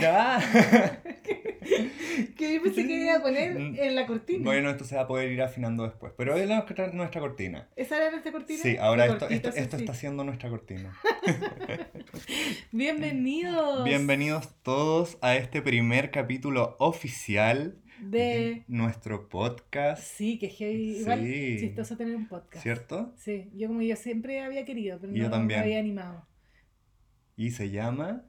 Ya. que yo pensé que iba a poner en la cortina. Bueno, esto se va a poder ir afinando después. Pero es nuestra, nuestra cortina. ¿Esa era nuestra cortina? Sí, ahora esto, cortito, esto, eso esto sí. está siendo nuestra cortina. Bienvenidos. Bienvenidos todos a este primer capítulo oficial De... nuestro podcast. Sí, que es. Igual Sí. chistoso tener un podcast. ¿Cierto? Sí, yo como yo siempre había querido, pero Yo no también. me había animado. Y se llama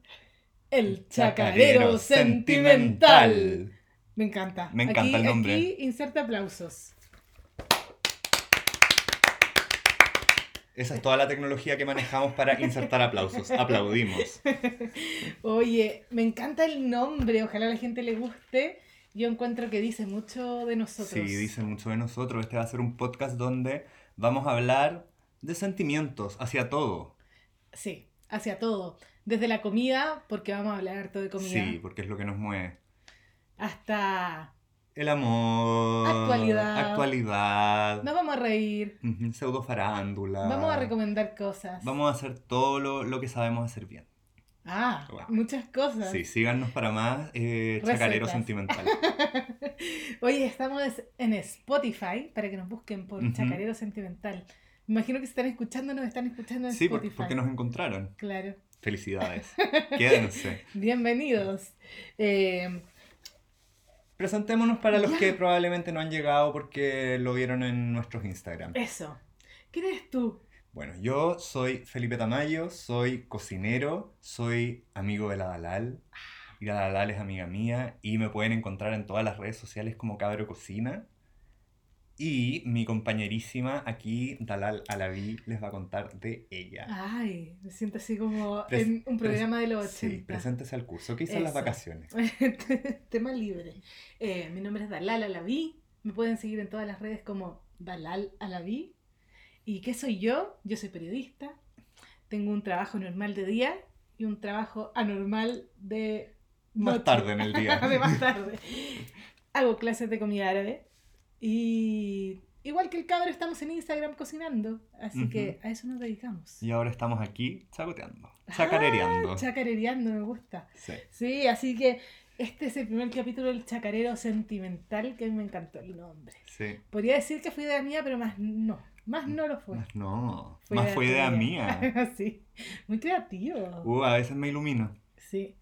El chacarero sentimental. Me encanta. Me encanta Aquí- el nombre. Aquí inserta aplausos. Esa es toda la tecnología que manejamos para insertar aplausos. Aplaudimos. Oye, me encanta el nombre, ojalá a la gente le guste. Yo encuentro que dice mucho de nosotros. Sí, dice mucho de nosotros. Este va a ser un podcast donde vamos a hablar de sentimientos hacia todo. Sí, hacia todo. Desde la comida, porque vamos a hablar harto de comida, Sí, porque es lo que nos mueve. hasta El amor. Actualidad. Actualidad. nos vamos a reír, Pseudo farándula. vamos a recomendar cosas. Vamos a hacer todo lo, lo que sabemos hacer bien. Ah, Wow. muchas cosas. Sí, síganos para más eh, Chacarero. Sentimental. Oye, estamos en Spotify para que nos busquen por Ujú. Chacarero Sentimental. Me imagino que están escuchando, nos están escuchando en Sí, Spotify. porque nos encontraron. Claro. Felicidades. Quédense. Bienvenidos. Eh, Presentémonos para los Ya. que probablemente no han llegado porque lo vieron en nuestros Instagram. eso. ¿Quién eres tú? Bueno, yo soy Felipe Tamayo, soy cocinero, soy amigo de la Dalal. Y la Dalal es amiga mía y me pueden encontrar en todas las redes sociales como Cabro Cocina. Y mi compañerísima aquí, Dalal Alaví, les va a contar de ella. Ay, me siento así como Pres- en un programa de los Sí, 80. preséntese al curso. ¿Qué hizo en las vacaciones? Tema libre. Eh, mi nombre es Dalal Alaví. Me pueden seguir en todas las redes como Dalal Alaví. ¿Y qué soy yo? Yo soy periodista. Tengo un trabajo normal de día y un trabajo anormal de Más noche. tarde en el día. de más tarde. Hago clases de comida árabe. Y igual que el cabro, estamos en Instagram cocinando. Así que a eso nos dedicamos. Y ahora estamos aquí chacoteando, chacarereando. Ah, chacarereando, me gusta. Sí. Sí, así que este es el primer capítulo del chacarero sentimental que a mí me encantó el nombre. Sí. Podría decir que fue idea mía, pero más no. Más no lo fue. Más no, Fue más idea fue idea tuya. mía. sí, muy creativo. Uh, a veces me ilumino. Sí.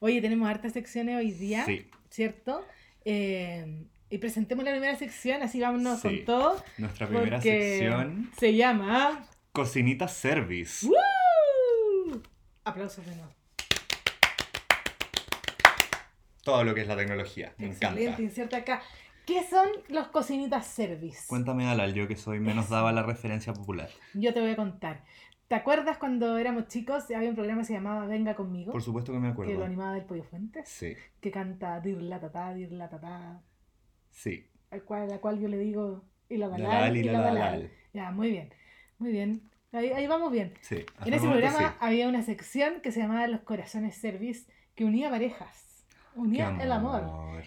Oye, tenemos hartas secciones hoy día, Sí, ¿cierto? Eh, y presentemos la primera sección, así vámonos Sí. con todo. nuestra primera sección, Se llama... Cocinita Service. ¡Woo! Aplausos de nuevo. Todo lo que es la tecnología, me Excelente, encanta. inserta acá. ¿Qué son los cocinitas service? Cuéntame, Dalal, yo que soy menos daba la referencia popular. Yo te voy a contar. ¿Te acuerdas cuando éramos chicos? Había un programa que se llamaba Venga conmigo, Por supuesto que me que lo acuerdo. animaba del Pollo Fuentes, Sí, que canta dir la tatá, dir la tatá, sí. al cual, la cual yo le digo y la Dalal y la. Dalal. Ya, muy bien, muy bien. Ahí, ahí vamos bien. Sí, En ese programa sí. había una sección que se llamaba Los Corazones Service, que unía parejas, unía el amor.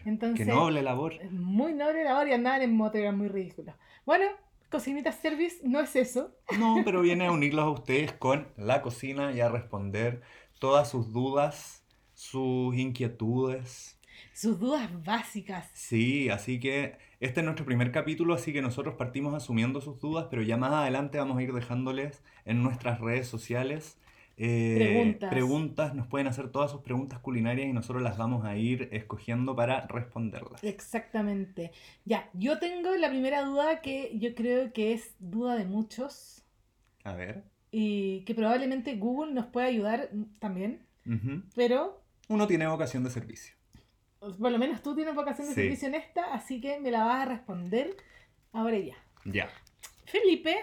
Entonces, Qué noble labor. Muy noble la hora y andaban en moto, eran muy ridículos. Bueno, Cocinitas Service no es eso. No, pero viene a unirlos a ustedes con la cocina y a responder todas sus dudas, sus inquietudes. Sus dudas básicas. Sí, así que este es nuestro primer capítulo, así que nosotros partimos asumiendo sus dudas, pero ya más adelante vamos a ir dejándoles en nuestras redes sociales eh, Preguntas. preguntas, nos pueden hacer todas sus preguntas culinarias y nosotros las vamos a ir escogiendo para responderlas. Exactamente. Ya, yo tengo la primera duda que yo creo que es duda de muchos A ver. y que probablemente Google nos puede ayudar también, pero Uno tiene vocación de servicio. Por lo menos tú tienes vocación de Sí. servicio en esta, así que me la vas a responder ahora ya. Ya. Felipe,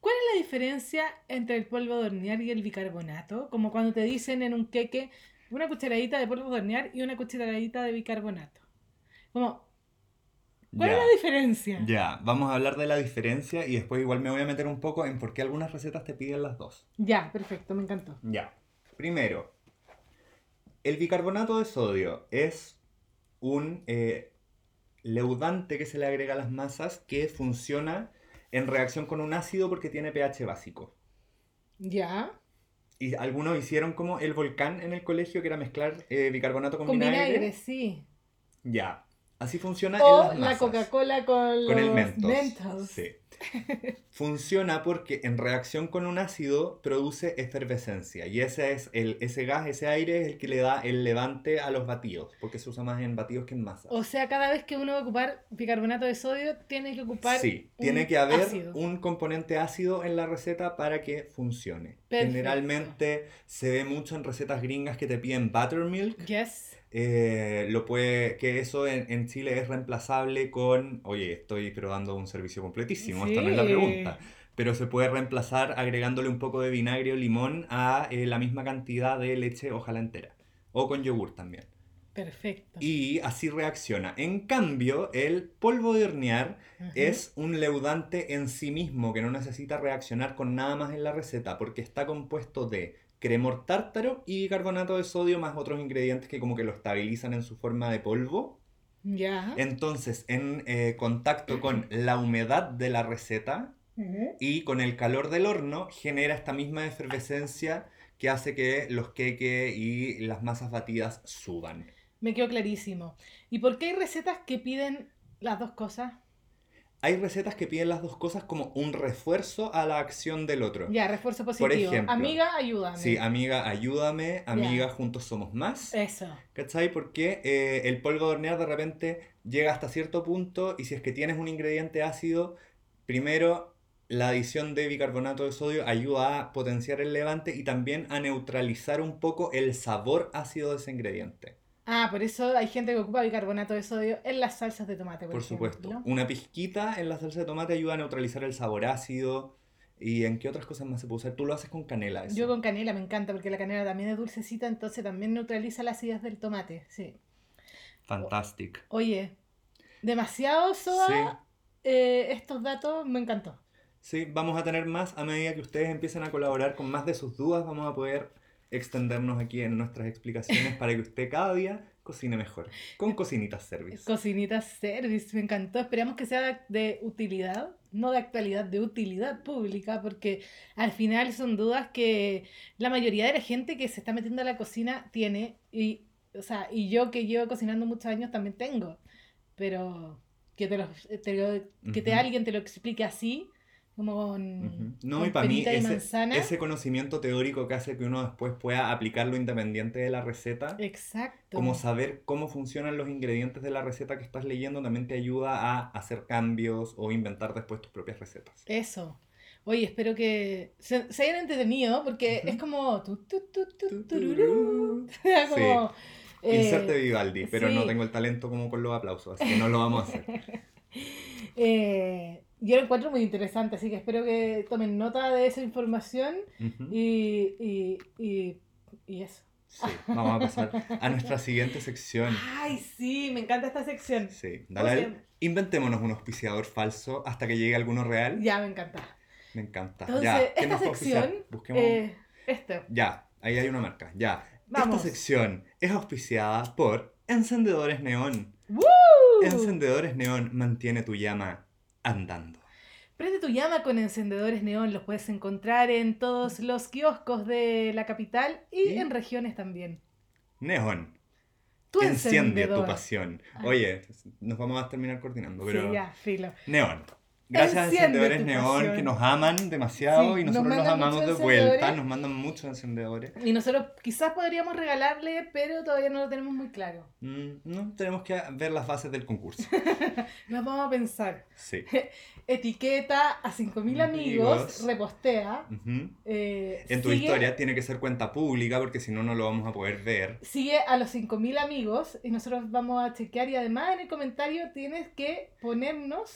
¿cuál es la diferencia entre el polvo de hornear y el bicarbonato? Como cuando te dicen en un queque una cucharadita de polvo de hornear y una cucharadita de bicarbonato. Como, ¿cuál ya. es la diferencia? Ya, vamos a hablar de la diferencia y después igual me voy a meter un poco en por qué algunas recetas te piden las dos. Ya, perfecto, me encantó. Ya. Primero, el bicarbonato de sodio es un eh, leudante que se le agrega a las masas que funciona en reacción con un ácido porque tiene pH básico. Ya, y algunos hicieron como el volcán en el colegio, que era mezclar eh, bicarbonato con, Con vinagre. vinagre, sí. Ya. Así funciona O en las la. Coca-Cola con, Con el mentos. Mentos. Sí. Funciona porque en reacción con un ácido produce efervescencia y ese es el ese gas, ese aire es el que le da el levante a los batidos, porque se usa más en batidos que en masa. O sea, cada vez que uno va a ocupar bicarbonato de sodio, tiene que ocupar Sí, un tiene que haber ácido. un componente ácido en la receta para que funcione. Perfecto. Generalmente se ve mucho en recetas gringas que te piden buttermilk. Yes. Eh, lo puede, que eso en, en Chile es reemplazable con, oye, estoy pero dando un servicio completísimo, esta no es la Sí. pregunta, pero se puede reemplazar agregándole un poco de vinagre o limón a eh, la misma cantidad de leche, ojalá entera, o con yogur también. Perfecto. Y así reacciona. En cambio, el polvo de hornear es un leudante en sí mismo que no necesita reaccionar con nada más en la receta porque está compuesto de cremor tártaro y bicarbonato de sodio más otros ingredientes que como que lo estabilizan en su forma de polvo. Ya. Entonces, en eh, contacto con la humedad de la receta y con el calor del horno, genera esta misma efervescencia que hace que los queques y las masas batidas suban. Me quedó clarísimo. ¿Y por qué hay recetas que piden las dos cosas? Hay recetas que piden las dos cosas como un refuerzo a la acción del otro. Ya, refuerzo positivo. ejemplo, Amiga, ayúdame. Sí, amiga, ayúdame, amiga, juntos somos más. Eso. ¿Cachai? Porque eh, el polvo de hornear de repente llega hasta cierto punto y si es que tienes un ingrediente ácido, primero la adición de bicarbonato de sodio ayuda a potenciar el levante y también a neutralizar un poco el sabor ácido de ese ingrediente. Ah, por eso hay gente que ocupa bicarbonato de sodio en las salsas de tomate, por, Por ejemplo. supuesto. Una pizquita en la salsa de tomate ayuda a neutralizar el sabor ácido. ¿Y en qué otras cosas más se puede usar? Tú lo haces con canela, eso. Yo con canela me encanta porque la canela también es dulcecita, entonces también neutraliza la acidez del tomate. Sí. Fantastic. Oye, demasiado soda. Sí. eh, estos datos me encantó. Sí, vamos a tener más a medida que ustedes empiecen a colaborar con más de sus dudas. Vamos a poder extendernos aquí en nuestras explicaciones para que usted cada día cocine mejor. Con cocinitas service. Cocinita Service, me encantó. Esperamos que sea de utilidad, no de actualidad, de utilidad pública, porque al final son dudas que la mayoría de la gente que se está metiendo a la cocina tiene. Y, o sea, y yo que llevo cocinando muchos años también tengo. Pero que, te lo, te lo- que te, Ujú. alguien te lo explique así, como con. No, con y para mí ese, ese conocimiento teórico que hace que uno después pueda aplicarlo independiente de la receta, Exacto. como saber cómo funcionan los ingredientes de la receta que estás leyendo, también te ayuda a hacer cambios o inventar después tus propias recetas. Eso. Oye, espero que se, se hayan entretenido porque es como... tu, tu, tu, eh, Inserte Vivaldi, pero no tengo el talento como con los aplausos, así que no lo vamos a hacer. eh, yo lo encuentro muy interesante, así que espero que tomen nota de esa información Ujú. y, y, y, y eso. Sí, vamos a pasar a nuestra siguiente sección. Ay, sí, me encanta esta sección. Sí, ¿Cómo se Dalal, llama? inventémonos un auspiciador falso hasta que llegue alguno real. Ya, me encanta. Me encanta. Entonces, ya, ¿qué esta sección, Busquemos. eh, esto. Ya, ahí hay una marca. Ya. Vamos. Esta sección es auspiciada por Encendedores Neón. ¡Woo! Encendedores Neón mantiene tu llama andando. Prende tu llama con encendedores neón, los puedes encontrar en todos los kioscos de la capital y, ¿Y? en regiones también. Neón, Tu enciende tu pasión. Ah. Oye, nos vamos a terminar coordinando, pero Sí, ya, filo. Neón. Gracias a Enciende Encendedores tu Neón que nos aman demasiado Sí, y nos nosotros los mandan amamos de vuelta. encendedores. Nos mandan muchos encendedores. Y nosotros quizás podríamos regalarle, pero todavía no lo tenemos muy claro. Mm, no, tenemos que ver las bases del concurso. Nos vamos a pensar. Sí. Etiqueta a 5.000 amigos, Amigos. repostea. Ujú. eh, En tu sigue- historia tiene que ser cuenta pública porque si no, no lo vamos a poder ver. Sigue a los 5.000 amigos y nosotros vamos a chequear y además en el comentario tienes que ponernos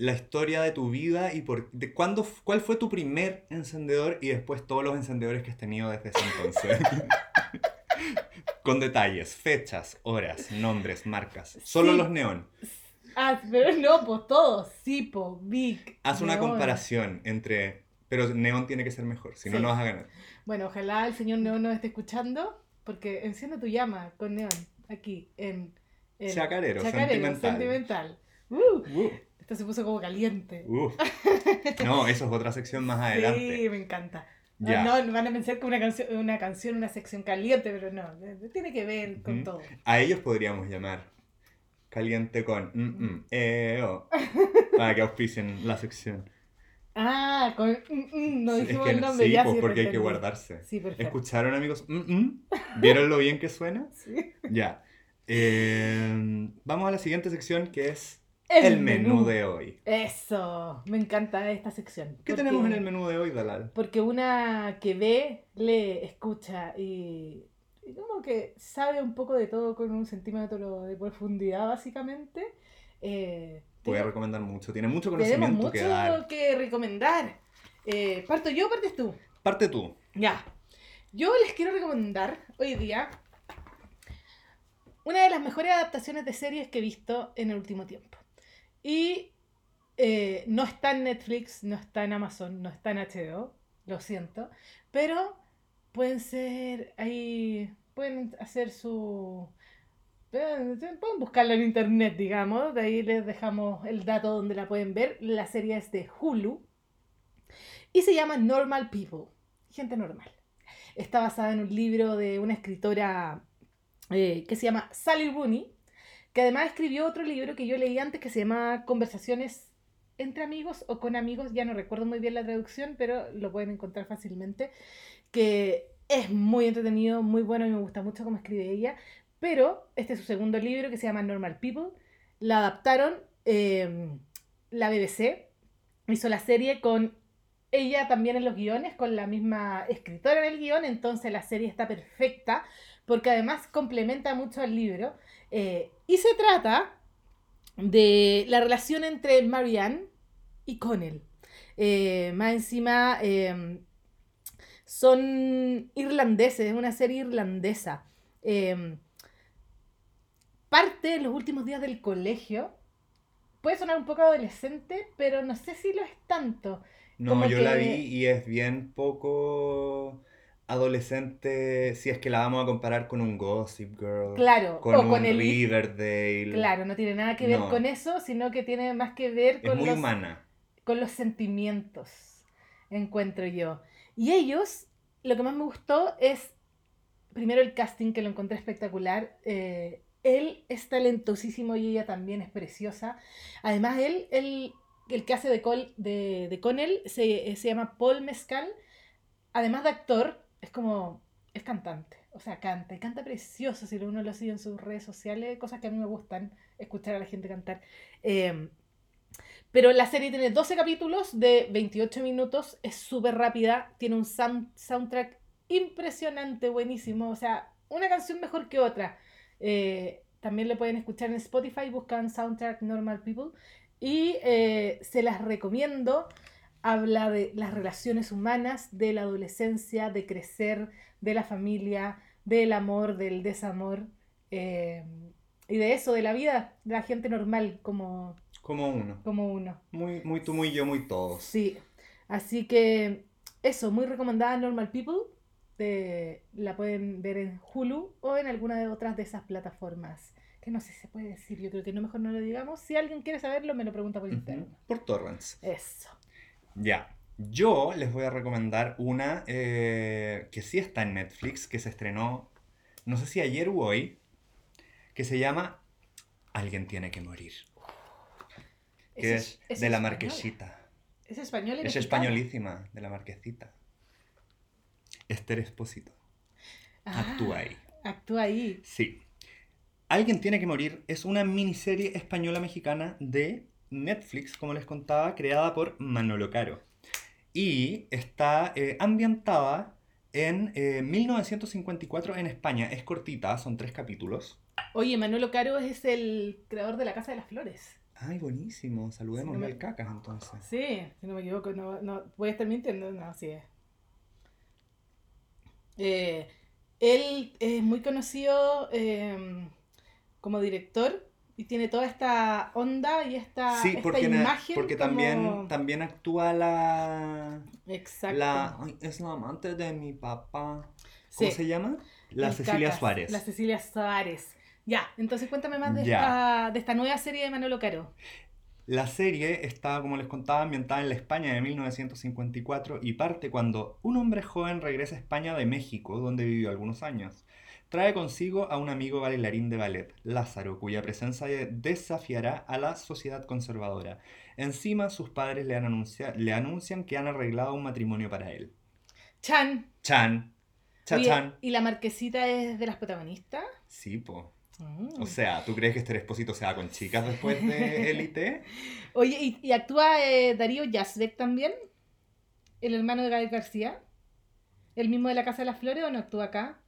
La historia de tu vida y por, de cuándo, cuál fue tu primer encendedor y después todos los encendedores que has tenido desde ese entonces. Con detalles, fechas, horas, nombres, marcas. Solo Sí. los neón. Ah, pero no, pues todos. Sipo, Vic. Haz una Neón. comparación entre... Pero neón tiene que ser mejor, si no, Sí. no vas a ganar. Bueno, ojalá el señor Neón nos esté escuchando, porque enciende tu llama con Neón aquí en. en Chacarero, Chacarero, sentimental. sentimental. Uh, Uh, esto se puso como caliente. uh. No, eso es otra sección más adelante. Sí, me encanta. Ya. No, van a pensar que una canción, una canción, una sección caliente, pero no, tiene que ver con todo. A ellos podríamos llamar caliente con mm, mm, eh, oh, para que auspicien la sección. Ah, con, mm, mm, no dijimos es que el no- nombre, sí, ya pues sí, porque hay que guardarse. Sí, perfecto. ¿Escucharon, amigos? Mm, mm. ¿Vieron lo bien que suena? Sí. Ya. Eh, vamos a la siguiente sección que es el, menú. de hoy. Eso, me encanta esta sección. ¿Qué porque- tenemos en el menú de hoy, Dalal? Porque una que ve, lee, escucha y, y como que sabe un poco de todo con un centímetro de profundidad, básicamente. Eh, Voy a recomendar mucho. Tiene mucho tenemos conocimiento mucho que dar. que recomendar. Eh, ¿Parto yo o partes tú? Parte tú. Ya. Yo les quiero recomendar hoy día una de las mejores adaptaciones de series que he visto en el último tiempo. Y eh, no está en Netflix, no está en Amazon, no está en HBO, lo siento, pero pueden ser ahí, pueden hacer su... Pueden buscarla en internet, digamos, de ahí les dejamos el dato donde la pueden ver. La serie es de Hulu y se llama Normal People, gente normal. Está basada en un libro de una escritora eh, que se llama Sally Rooney, que además escribió otro libro que yo leí antes que se llama Conversaciones entre amigos o con amigos, ya no recuerdo muy bien la traducción, pero lo pueden encontrar fácilmente, que es muy entretenido, muy bueno y me gusta mucho cómo escribe ella, pero este es su segundo libro que se llama Normal People, la adaptaron eh, la BBC, hizo la serie con ella también en los guiones, con la misma escritora en el guion, entonces la serie está perfecta, porque además complementa mucho al libro. Eh, y se trata de la relación entre Marianne y Connell. Eh, más encima eh, son irlandeses, es una serie irlandesa. Eh, parte en los últimos días del colegio. Puede sonar un poco adolescente, pero no sé si lo es tanto. No, Como yo la vi y es bien poco adolescente si es que la vamos a comparar con un Gossip Girl, Claro, con o un el... Riverdale. Claro, no tiene nada que ver No. con eso, sino que tiene más que ver Es con muy los, humana. con los sentimientos, encuentro yo. Y ellos, lo que más me gustó es, primero el casting, que lo encontré espectacular. eh, él es talentosísimo y ella también es preciosa. Además, él, él el que hace de, Col, de, de Connell, se, se llama Paul Mescal. Además de actor, es como, es cantante. O sea, canta, y canta precioso si uno lo sigue en sus redes sociales, cosas que a mí me gustan, escuchar a la gente cantar. Eh, pero la serie tiene 12 capítulos de 28 minutos, es súper rápida, tiene un sound- soundtrack impresionante, buenísimo, o sea, una canción mejor que otra. Eh, también lo pueden escuchar en Spotify, buscan soundtrack Normal People y eh, se las recomiendo. Habla de las relaciones humanas, de la adolescencia, de crecer, de la familia, del amor, del desamor eh, y de eso, de la vida, de la gente normal como, Como uno. como uno. Muy, muy tú, muy yo, muy todos. Sí, así que eso, muy recomendada Normal People. eh, la pueden ver en Hulu o en alguna de otras de esas plataformas. Que no sé si se puede decir, yo creo que no mejor no lo digamos. Si alguien quiere saberlo, me lo pregunta por interno. Por torrents. Eso. Ya. Yo les voy a recomendar una eh, que sí está en Netflix, que se estrenó, no sé si ayer o hoy, que se llama Alguien tiene que morir. Que es, de la marquesita. Es español y Es españolísima, de la marquesita. Esther Espósito. Ah, Actúa ahí. Actúa ahí. Sí. Alguien tiene que morir es una miniserie española-mexicana de Netflix, como les contaba, creada por Manolo Caro. Y está eh, ambientada en eh, 1954 en España. Es cortita, son tres capítulos. Oye, Manolo Caro es el creador de La Casa de las Flores. Ay, buenísimo. Saludemos Sí, no me- al cacas entonces. Sí, si no me equivoco, no, no voy a estar mintiendo, no, así es. Eh, él es muy conocido eh, como director y tiene toda esta onda y esta, Sí, esta porque, imagen porque como- también, también actúa la, Exacto. la... ay, es la amante de mi papá. Sí, ¿Cómo se llama? La el Cecilia Cacas, Suárez. La Cecilia Suárez. Ya, entonces cuéntame más de esta, de esta nueva serie de Manolo Caro. La serie está, como les contaba, ambientada en la España de 1954 y parte cuando un hombre joven regresa a España de México, donde vivió algunos años. Trae consigo a un amigo bailarín de ballet, Lázaro, cuya presencia desafiará a la sociedad conservadora. Encima, sus padres le, han anuncia- le anuncian que han arreglado un matrimonio para él. Chan. Chan. Cha chan. ¿Y la marquesita es de las protagonistas? Sí, po. Mm. O sea, ¿tú crees que este Espósito se va con chicas después de Élite? Oye, ¿y, y actúa eh, Darío Yazbek también? ¿El hermano de Gael García? ¿El mismo de la Casa de las Flores o no actúa acá?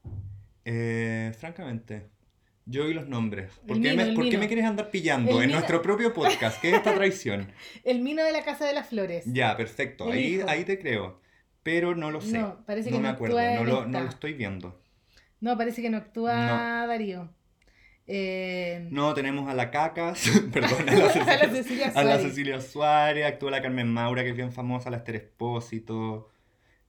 Eh, francamente, yo oí los nombres. ¿Por, qué, Mino, me, por qué me quieres andar pillando El en Mino. nuestro propio podcast? ¿Qué es esta traición? El Mino de la Casa de las Flores. Ya, perfecto. El Ahí, hijo. ahí te creo. Pero no lo sé. No, parece no que me no acuerdo. No lo, no lo estoy viendo. No, parece que no actúa No. Darío. Eh, No, tenemos a la Cacas, perdón, a la Cecilia, a la. Cecilia Suárez, actúa la Carmen Maura, que es bien famosa, la Esther Espósito.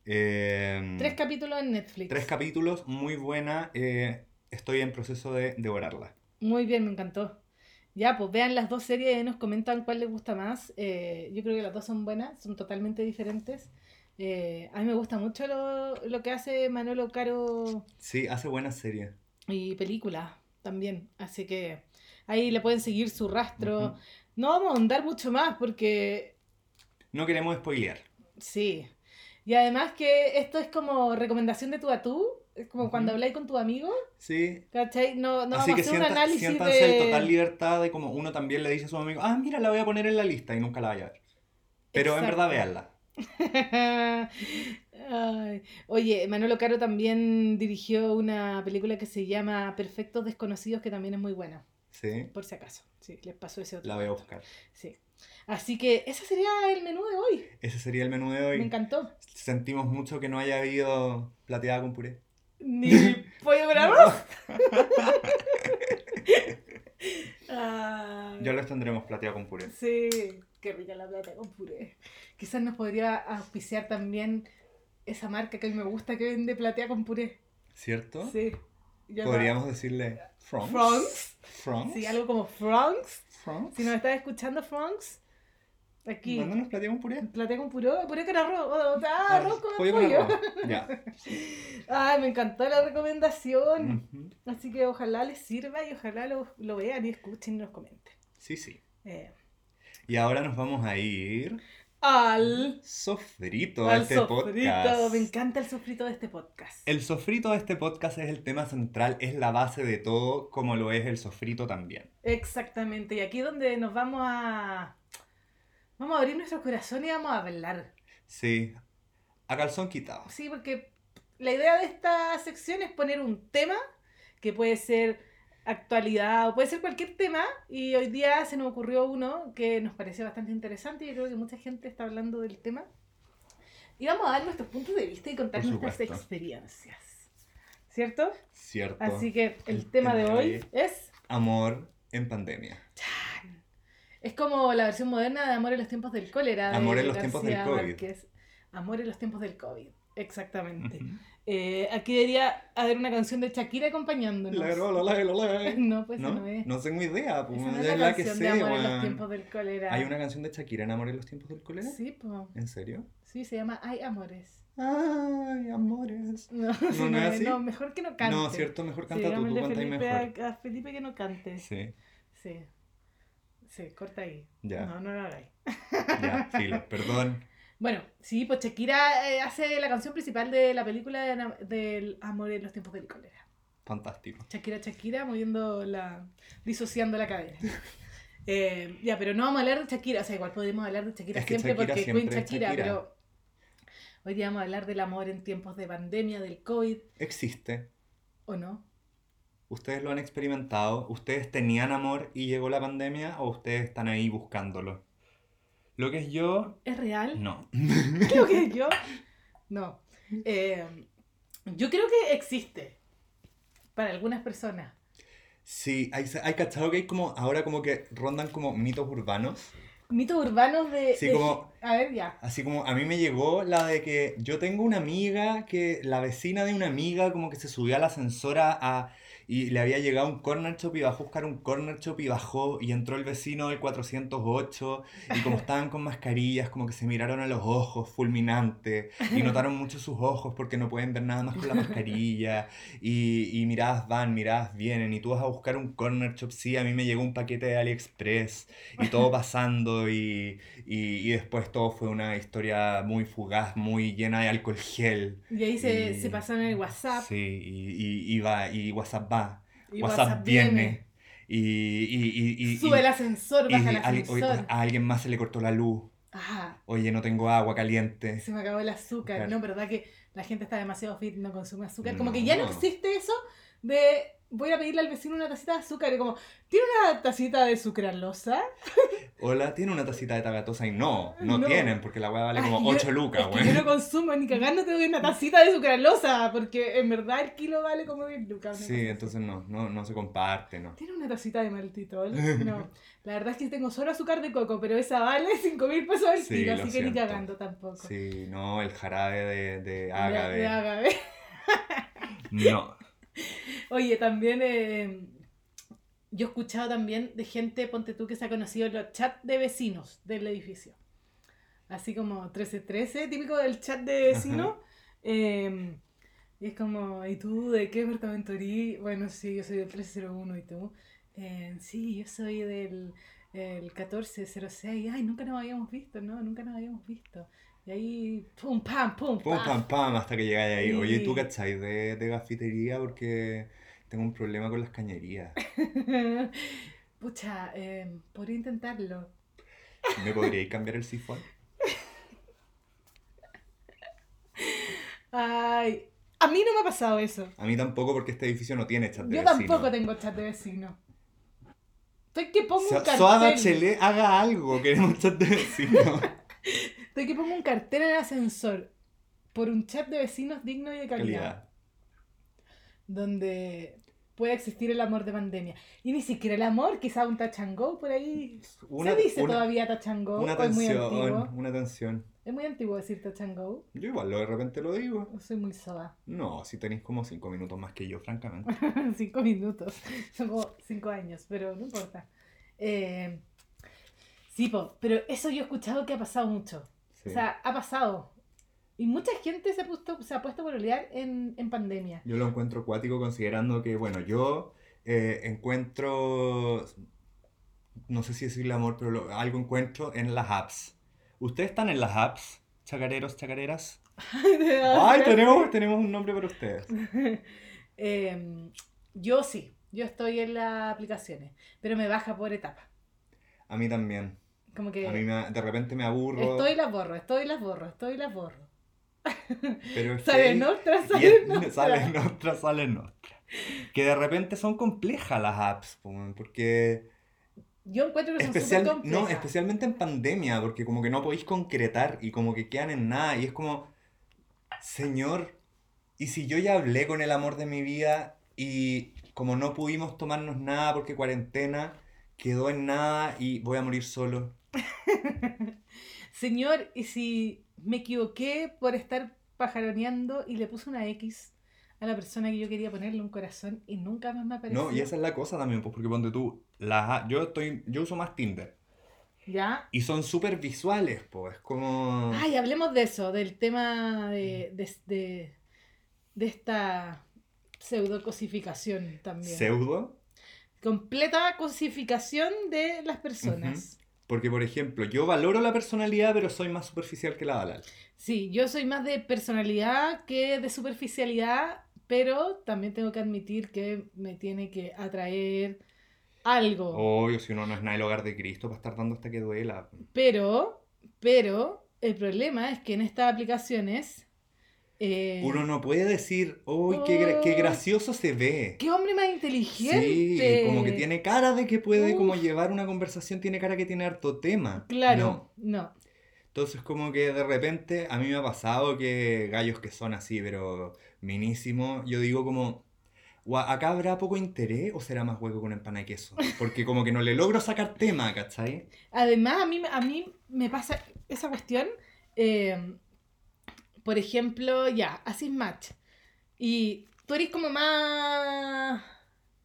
Eh, Tres capítulos en Netflix. tres capítulos, muy buena. eh, estoy en proceso de devorarla. Muy bien, me encantó. Ya, pues vean las dos series y nos comentan cuál les gusta más. Eh, yo creo que las dos son buenas, son totalmente diferentes. Eh, a mí me gusta mucho lo, lo que hace Manolo Caro Sí, hace buenas series. y películas también. Así que ahí le pueden seguir su rastro. No vamos a ahondar mucho más porque No queremos spoilear. sí. Y además que esto es como recomendación de tú a tú. Es como cuando habláis con tu amigo. Sí. ¿Cachai? No, no Así vamos que a hacer un análisis siéntanse de... en total libertad de como uno también le dice a su amigo, ah, mira, la voy a poner en la lista y nunca la vaya a ver. Pero en verdad Exacto. véanla. Ay. Oye, Manolo Caro también dirigió una película que se llama Perfectos Desconocidos, que también es muy buena, Sí, por si acaso. Sí, les pasó ese otro. la voy a buscar. Sí. Así que ese sería el menú de hoy. Ese sería el menú de Me hoy. encantó. Sentimos mucho que no haya habido plateada con puré. Ni pollo con arroz. Ya les tendremos plateada con puré. Sí, qué rica la plata con puré. Quizás nos podría auspiciar también esa marca que a mí me gusta que vende platea con puré. ¿Cierto? Sí. Podríamos decirle Fronks. Fronks. Fronks. Sí, algo como Fronks. Si nos estás escuchando, Fronks, aquí. Mándanos plateada con puré. Platea con puré, puré con arroz. o- Ah, arroz con Pollo pollo. arroz. Ya. Ay, me encantó la recomendación. Así que ojalá les sirva y ojalá lo, lo vean y escuchen y nos comenten. Sí, sí. Eh, Y ahora nos vamos a ir al sofrito al a este sofrito. podcast. Me encanta el sofrito de este podcast. El sofrito de este podcast es el tema central, es la base de todo, como lo es el sofrito también. Exactamente. Y aquí es donde nos vamos a. Vamos a abrir nuestro corazón y vamos a hablar. Sí, a calzón quitado. Sí, porque la idea de esta sección es poner un tema que puede ser actualidad o puede ser cualquier tema. Y hoy día se nos ocurrió uno que nos pareció bastante interesante y yo creo que mucha gente está hablando del tema. Y vamos a dar nuestros puntos de vista y contar nuestras experiencias. ¿Cierto? Cierto. Así que el, El tema de tema de hoy es Amor en pandemia. Chan. Es como la versión moderna de Amor en los tiempos del cólera. Amor en los tiempos del COVID. Amor en los tiempos del COVID. Exactamente. Ujú. Eh, aquí debería haber una canción de Shakira acompañándonos. La, la, la, la. No, pues ¿No? no es. No tengo idea. Pues, es es la, que sé, de Amor en los tiempos del cólera. ¿Hay una canción de Shakira en Amor en los tiempos del cólera? Sí, po. ¿En serio? Sí, se llama Ay Amores. Ay, amores. No, sí, ¿No, no es no, mejor que no cante. No, cierto, mejor Sí, canta tú, digámosle tú cantas Felipe mejor. A, a Felipe que no cante. Sí, Sí. Sí, corta ahí. Ya. No, no lo hagáis. ya, filo, perdón. Bueno, sí, pues Shakira eh, hace la canción principal de la película de del Amor en los tiempos del cólera. Fantástico. Shakira, Shakira, moviendo la. disociando la cadera. Eh, ya, pero no vamos a hablar de Shakira, o sea, igual podemos hablar de Shakira Es que siempre Shakira porque siempre Queen es Shakira, Shakira. pero hoy día vamos a hablar del amor en tiempos de pandemia, del COVID, Existe. ¿o no? ¿Ustedes lo han experimentado? ¿Ustedes tenían amor y llegó la pandemia o ustedes están ahí buscándolo? Lo que es yo, ¿Es real? no. Creo que yo. No. Eh, yo creo que existe. Para algunas personas. Sí, hay, hay cachado que hay como, ahora como que rondan como mitos urbanos. Mitos urbanos de. Sí, de- como A ver, ya. Así como a mí me llegó la de que yo tengo una amiga que la vecina de una amiga como que se subió al ascensor a, a- y le había llegado un corner shop y bajó a buscar un corner shop y bajó y entró el vecino del 408 y como estaban con mascarillas como que se miraron a los ojos fulminante y notaron mucho sus ojos porque no pueden ver nada más con la mascarilla y, y miradas van, miradas vienen y tú vas a buscar un corner shop, sí, a mí me llegó un paquete de AliExpress y todo pasando y, y, y después todo fue una historia muy fugaz, muy llena de alcohol gel. Y ahí se, se pasaron el WhatsApp. Sí, y, y, y va, y WhatsApp va, y WhatsApp, viene. Y, y, y, y- Sube el ascensor, baja el al- oye, ascensor. a alguien más se le cortó la luz. Ajá, Oye, no tengo agua caliente. se me acabó el azúcar. Claro. No, ¿verdad que la gente está demasiado fit, no consume azúcar? Como que ya no No. existe eso de voy a pedirle al vecino una tacita de azúcar. Y como, ¿tiene una tacita de sucralosa? Hola, ¿tiene una tacita de tagatosa? Y no, no, No. tienen, porque la weá vale Ay, como yo- 8 lucas, weón. yo no consumo ni cagando te doy una tacita de sucralosa, porque en verdad el kilo vale como 10 lucas. Sí, entonces no, no, no se comparte, ¿no? ¿Tiene una tacita de maltitol? No. La verdad es que tengo solo azúcar de coco, pero esa vale 5 mil pesos al Sí, kilo, lo así que ni cagando tampoco. Sí, no, el jarabe de, de De- ágave. de agave. No. Oye, también eh, yo he escuchado también de gente, ponte tú, que se ha conocido en los chats de vecinos del edificio. Así como 1313, típico del chat de vecinos. Eh, y es como, ¿y tú de qué departamento eres? Bueno, sí, yo soy del 1301 y tú. "Eh, sí, yo soy del el 1406. Ay, nunca nos habíamos visto, ¿no? Nunca nos habíamos visto. Y ahí, pum, pam, pum, Pum, pam. pam, pam, hasta que llegáis ahí. Oye, ¿tú Sí. cacháis de, de gafitería? Porque tengo un problema con las cañerías. Pucha, eh, podría intentarlo. ¿Me podríais cambiar el sifón? Ay, a mí no me ha pasado eso. A mí tampoco, porque este edificio no tiene chat de Yo tampoco tengo chat de vecino. Estoy que pongo un So- cartel. Soa Bachelet, haga algo, queremos chat de vecinos. Estoy que pongo un cartel en el ascensor por un chat de vecinos digno y de calidad. Calidad. Donde puede existir el amor de pandemia. Y ni siquiera el amor, quizá un touch and go por ahí. Una, ¿Se dice una, todavía touch and go? una ¿O es muy tensión, antiguo? una tensión. Es muy antiguo decir touch and go. Yo igual lo de repente lo digo. Soy muy soda. No, si tenéis como cinco minutos más que yo, francamente. cinco minutos. Son como cinco años, pero no importa. Eh, sí, po, pero eso yo he escuchado que ha pasado mucho. Sí. O sea, ha pasado. Y mucha gente se ha puesto, se ha puesto a pololear en, en pandemia. Yo lo encuentro acuático considerando que, bueno, yo eh, encuentro, no sé si decirle amor, pero lo- algo encuentro en las apps. ¿Ustedes están en las apps, chacareros, chacareras? Ay, tenemos, tenemos un nombre para ustedes. Eh, yo sí, yo estoy en las aplicaciones, pero me baja por etapa. A mí también. Como que A mí me- de repente me aburro. estoy y las borro, estoy y las borro, estoy y las borro. pero Sale y sale otra. sale en otra, sale. Que de repente son complejas las apps, po, porque Yo encuentro que son especial, súper no, especialmente en pandemia, porque como que no podéis concretar y como que quedan en nada y es como, señor, ¿y si yo ya hablé con el amor de mi vida y como no pudimos tomarnos nada porque cuarentena, quedó en nada y voy a morir solo? Señor, ¿y si me equivoqué por estar pajaroneando y le puse una X a la persona que yo quería ponerle un corazón y nunca más me apareció? No, y esa es la cosa también, pues porque ponte tú, las, a- yo estoy, yo uso más Tinder ¿Ya? y son súper visuales, pues, es como... Ay, hablemos de eso, del tema de, de, de, de esta pseudo cosificación también. pseudo. Completa cosificación de las personas. Porque, por ejemplo, yo valoro la personalidad, pero soy más superficial que la Dalal. Sí, yo soy más de personalidad que de superficialidad, pero también tengo que admitir que me tiene que atraer algo. Obvio, si uno no es nada el hogar de Cristo para estar dando hasta que duela. Pero, pero, el problema es que en estas aplicaciones... eh, Uno no puede decir, uy, qué, gra- qué gracioso se ve. ¡Qué hombre más Sí, inteligente! como que tiene cara de que puede como llevar una conversación, tiene cara que tiene harto tema. Claro, No. no. Entonces como que de repente a mí me ha pasado que gallos que son así, pero minísimos, yo digo como, acá habrá poco interés o será más hueco con empanada de queso. Porque como que no le logro sacar tema, ¿cachai? Además, a mí, a mí me pasa esa cuestión. eh, por ejemplo, ya, haces match. Y tú eres como más.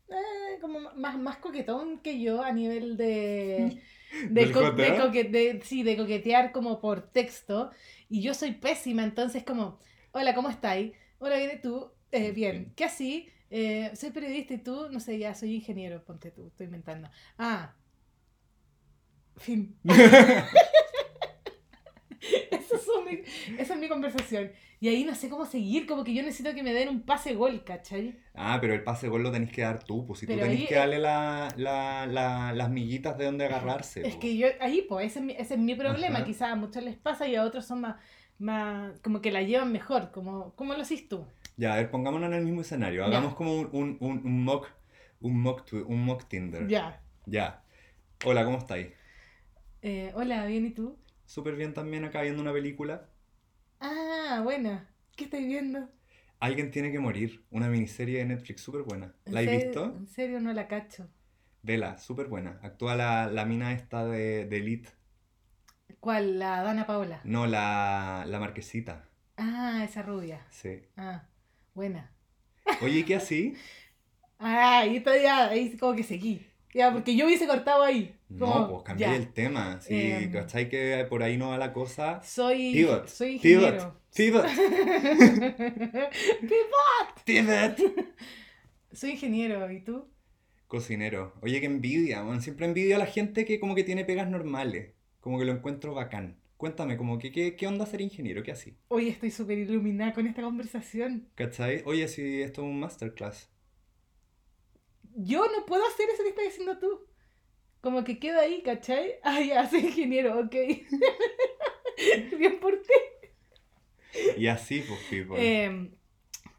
eh, como más, más coquetón que yo a nivel de. De, ¿Del co- de joteo? coque- de- sí, de coquetear como por texto. Y yo soy pésima, entonces como, hola, ¿cómo estáis? Hola, bien, ¿y tú? "Eh, bien, ¿qué así? Eh, soy periodista y tú, no sé, ya soy ingeniero, ponte tú, estoy inventando. Ah. Fin. Eso son mi- esa es mi conversación. Y ahí no sé cómo seguir, como que yo necesito que me den un pase gol, ¿cachai? Ah, pero el pase gol lo tenés que dar tú, pues si tú tenés ahí- que darle la, la- la- las miguitas de dónde agarrarse. Es po. que yo, ahí pues, ese es mi, ese es mi problema. Quizás a muchos les pasa y a otros son más, más como que la llevan mejor, como, ¿cómo lo haces tú? Ya, a ver, pongámonos en el mismo escenario. Ya. Hagamos como un, un, un, un mock, un mock, un mock Tinder. Ya. Ya. Hola, ¿cómo estáis? Eh, hola, bien, ¿y tú? Súper bien también acá viendo una película. Ah, buena. ¿Qué estáis viendo? Alguien tiene que morir. Una miniserie de Netflix súper buena. ¿En ¿La has visto? En serio, no la cacho. Vela, súper buena. Actúa la, la mina esta de, de Elite. ¿Cuál? La Dana Paola. No, la, la marquesita. Ah, esa rubia. Sí. Ah, buena. Oye, ¿y qué así? Ah, ahí ya, ahí como que seguí. Ya, porque yo hubiese cortado ahí. No, pues cambié ya. el tema. Sí, Em. ¿cachai que por ahí no va la cosa? Soy, Pivot, soy ingeniero. pivot, Pivot. pivot. Soy ingeniero, ¿y tú? Cocinero. Oye, qué envidia, man. Siempre envidio a la gente que como que tiene pegas normales. Como que lo encuentro bacán. Cuéntame, como que qué, qué onda ser ingeniero, ¿qué así? Hoy estoy súper iluminada con esta conversación. ¿Cachai? Oye, si esto es un masterclass. Yo no puedo hacer eso que estás diciendo tú. Como que queda ahí, ¿cachai? Ah, ya, soy ingeniero, ok. Bien por ti. Y así, pues, people. Eh,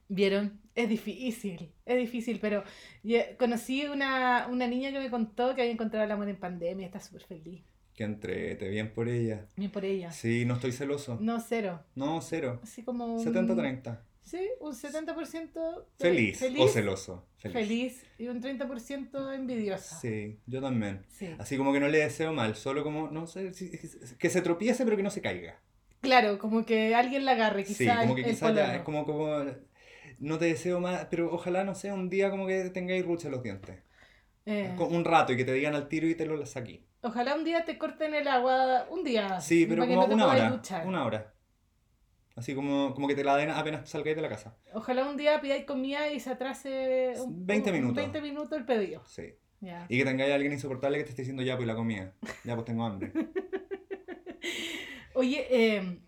¿Vieron? Es difícil, es difícil, pero yo conocí una, una niña que me contó que había encontrado el amor en pandemia, está súper feliz. Que entrete, bien por ella. Bien por ella. Sí, no estoy celoso. No, cero. No, cero. Así como un... 70-30. Sí, un 70% Feliz, feliz, o celoso. Feliz. feliz y un 30% envidiosa. Sí, yo también. Sí. Así como que no le deseo mal, solo como, no sé, que se tropiece pero que no se caiga. Claro, como que alguien la agarre, quizá Sí, como que quizás ya es como, como, no te deseo más, pero ojalá, no sé, un día como que tengáis ruche en los dientes. Eh, Un rato y que te digan al tiro y te lo saquí. ojalá un día te corten el agua, un día. Sí, pero como no una hora. Una hora. Así como, como que te la den apenas salgáis de la casa. Ojalá un día pidáis comida y se atrase un, 20 un- minutos. 20 minutos el pedido. Sí. Y que tengáis a alguien insoportable que te esté diciendo ya, pues la comida. Ya, pues tengo hambre. Oye, eh,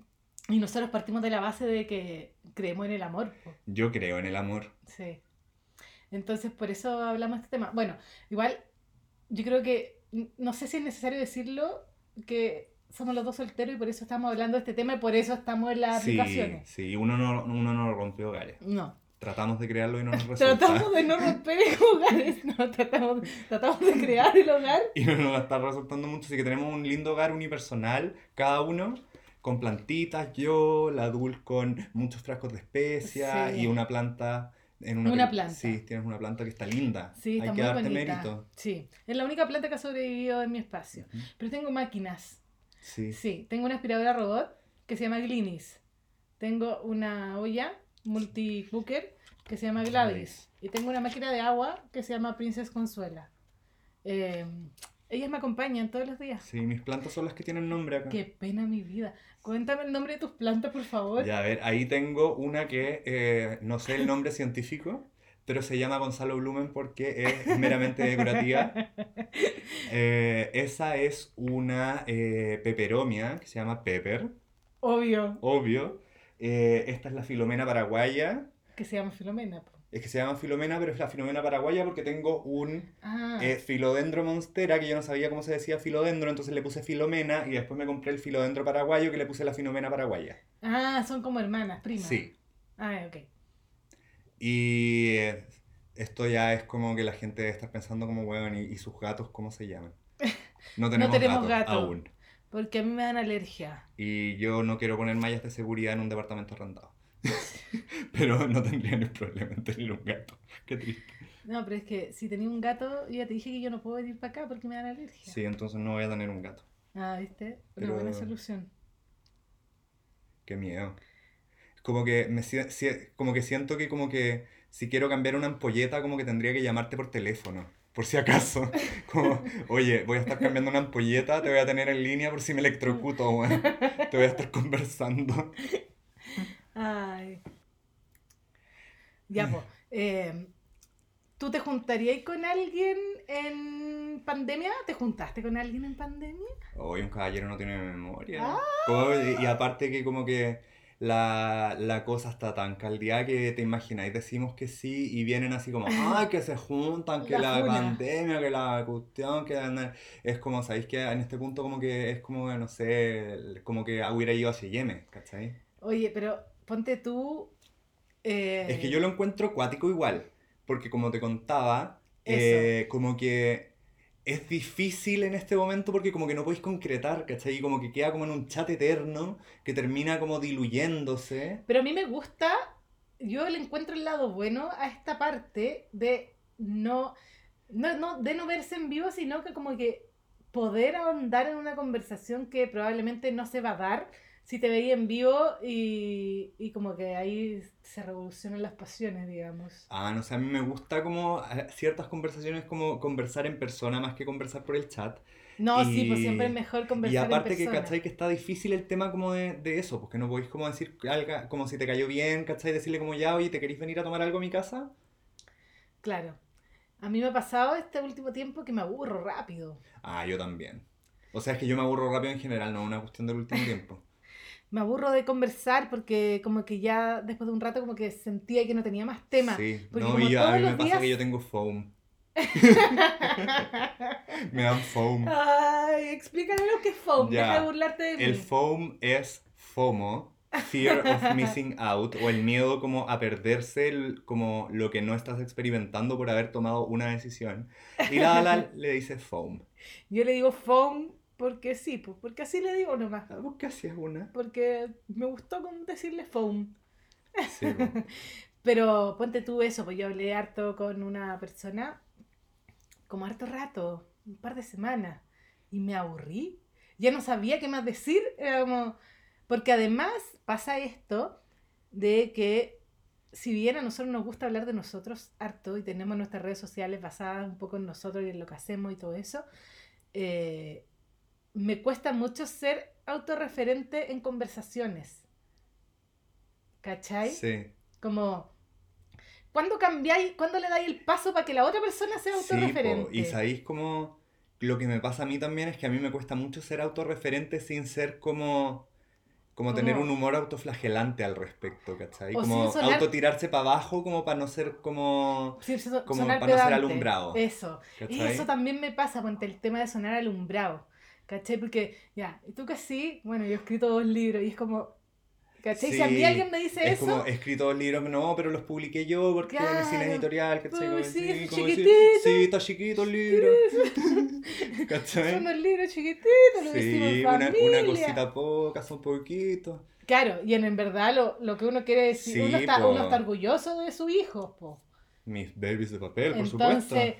y nosotros partimos de la base de que creemos en el amor. po. Yo creo en el amor. Sí. Entonces, por eso hablamos de este tema. Bueno, igual, yo creo que, no sé si es necesario decirlo, que somos los dos solteros y por eso estamos hablando de este tema y por eso estamos en las Sí, aplicaciones. sí, uno no, uno no rompe hogares. No. Tratamos de crearlo y no nos resulta. Tratamos de no romper hogares, no, tratamos, tratamos de crear el hogar. Y no nos está resultando mucho, así que tenemos un lindo hogar unipersonal, cada uno, con plantitas, yo, la Dul con muchos frascos de especias Sí. y una planta en una... Una planta. Sí, tienes una planta que está linda. Sí, está Hay que muy darte bonita. mérito. Sí, es la única planta que ha sobrevivido en mi espacio. Ujú. Pero tengo máquinas. Sí. Sí, tengo una aspiradora robot que se llama Glinis. Tengo una olla multi-cooker que se llama Gladys. Y tengo una máquina de agua que se llama Princess Consuela. Eh, ellas me acompañan todos los días. Sí, mis plantas son las que tienen nombre acá. Qué pena mi vida. Cuéntame el nombre de tus plantas, por favor. Ya, a ver, ahí tengo una que eh, no sé el nombre científico, pero se llama Gonzalo Blumen porque es meramente decorativa. Eh, esa es una eh, peperomia que se llama Pepper, Obvio, obvio. Eh, esta es la Filomena paraguaya. que se llama Filomena. Es que se llama Filomena, pero es la Filomena paraguaya porque tengo un Ah, Filodendro monstera que yo no sabía cómo se decía Filodendro, entonces le puse Filomena y después me compré el Filodendro paraguayo que le puse la Filomena paraguaya. ah, son como hermanas, primas. Sí. Ah, ok. Y eh, esto ya es como que la gente debe estar pensando como, weón, ¿y, y sus gatos cómo se llaman? No tenemos, tenemos gatos gato. aún. Porque a mí me dan alergia. Y yo no quiero poner mallas de seguridad en un departamento arrendado. pero no tendría ni problema en tener un gato. Qué triste. No, pero es que si tenía un gato, yo ya te dije que yo no puedo venir para acá porque me dan alergia. Sí, entonces no voy a tener un gato. Ah, ¿viste? Una Pero- buena solución. Qué miedo. Como que, me, como que siento que como que si quiero cambiar una ampolleta, como que tendría que llamarte por teléfono. Por si acaso. Como, oye, voy a estar cambiando una ampolleta, te voy a tener en línea por si me electrocuto, weón. Te voy a estar conversando. Ay. Ya, pues. ¿Tú te juntarías con alguien en pandemia? ¿Te juntaste con alguien en pandemia? Hoy un caballero no tiene memoria. Ah. Como- y aparte que como que la, la cosa está tan caldeada que te imagináis, decimos que sí y vienen así como, ay, que se juntan, que La pandemia, que la cuestión, que andan-". es como, ¿sabéis que en este punto como que es como, no sé, como que hubiera ido hacia Yemen, ¿cachai? Oye, pero ponte tú. eh, Es que yo lo encuentro cuático igual, porque como te contaba, eh, como que es difícil en este momento porque como que no podéis concretar, ¿cachai? Y como que queda como en un chat eterno que termina como diluyéndose. Pero a mí me gusta, yo le encuentro el lado bueno a esta parte de no, no, no, de no verse en vivo, sino que como que poder ahondar en una conversación que probablemente no se va a dar si te veía en vivo y, y como que ahí se revolucionan las pasiones, digamos. Ah, no sé, a mí me gusta como eh, ciertas conversaciones como conversar en persona más que conversar por el chat. No, sí, pues Y- siempre es mejor Y conversar aparte en que. ¿cachai? Que está difícil el tema como de, de eso, porque no podéis como decir algo, como si te cayó bien, ¿cachai? Decirle como ya, oye, ¿te queréis venir a tomar algo a mi casa? Claro. A mí me ha pasado este último tiempo que me aburro rápido. Ah, yo también. O sea, es que yo me aburro rápido en general, no es una cuestión del último tiempo. Me aburro de conversar porque como que ya después de un rato como que sentía que no tenía más tema. Sí, porque no, como y a todos mí me pasa días- que yo tengo foam. Me dan foam. Ay, explícale lo que es foam, Ya. deja de burlarte de mí. El foam es FOMO, Fear of Missing Out, o el miedo como a perderse el- como lo que no estás experimentando por haber tomado una decisión. Y la Dalal le dice foam. Yo le digo foam porque sí, pues, porque así le digo nomás. Ah, ¿Vos qué hacías una? Porque me gustó como decirle foam. Sí. Pero ponte tú eso, pues yo hablé harto con una persona, como harto rato, un par de semanas, y me aburrí. Ya no sabía qué más decir. Era como... Porque además pasa esto de que si bien a nosotros nos gusta hablar de nosotros harto y tenemos nuestras redes sociales basadas un poco en nosotros y en lo que hacemos y todo eso, eh, me cuesta mucho ser autorreferente en conversaciones. ¿Cachai? Sí. Como, ¿cuándo cambiáis, cuándo le dais el paso para que la otra persona sea Sí, po. autorreferente? Y sabéis como lo que me pasa a mí también es que a mí me cuesta mucho ser autorreferente sin ser como como tener un humor autoflagelante al respecto, ¿cachai? O Como sonar- autotirarse para abajo como para no ser como Sí, como para no ser pedante. alumbrado, Eso. Y ¿cachai? eso también me pasa con el tema de sonar alumbrado. ¿Cachai? Porque, ya, y tú que sí, bueno, yo he escrito dos libros y es como, ¿cachai? si a mí Sí, alguien me dice Es eso, como, he escrito dos libros, no, pero los publiqué yo porque en el cine Claro. editorial, ¿cachai? Como, sí, decir, chiquitito. sí, está chiquito el libro, ¿cachai? son unos libros chiquititos, lo decimos en Sí, una, una familia. cosita poca, son poquitos. Claro, y en, en verdad lo, lo que uno quiere decir, Sí, uno, está, uno está orgulloso de su hijo, po. Mis babies de papel, por Entonces, supuesto.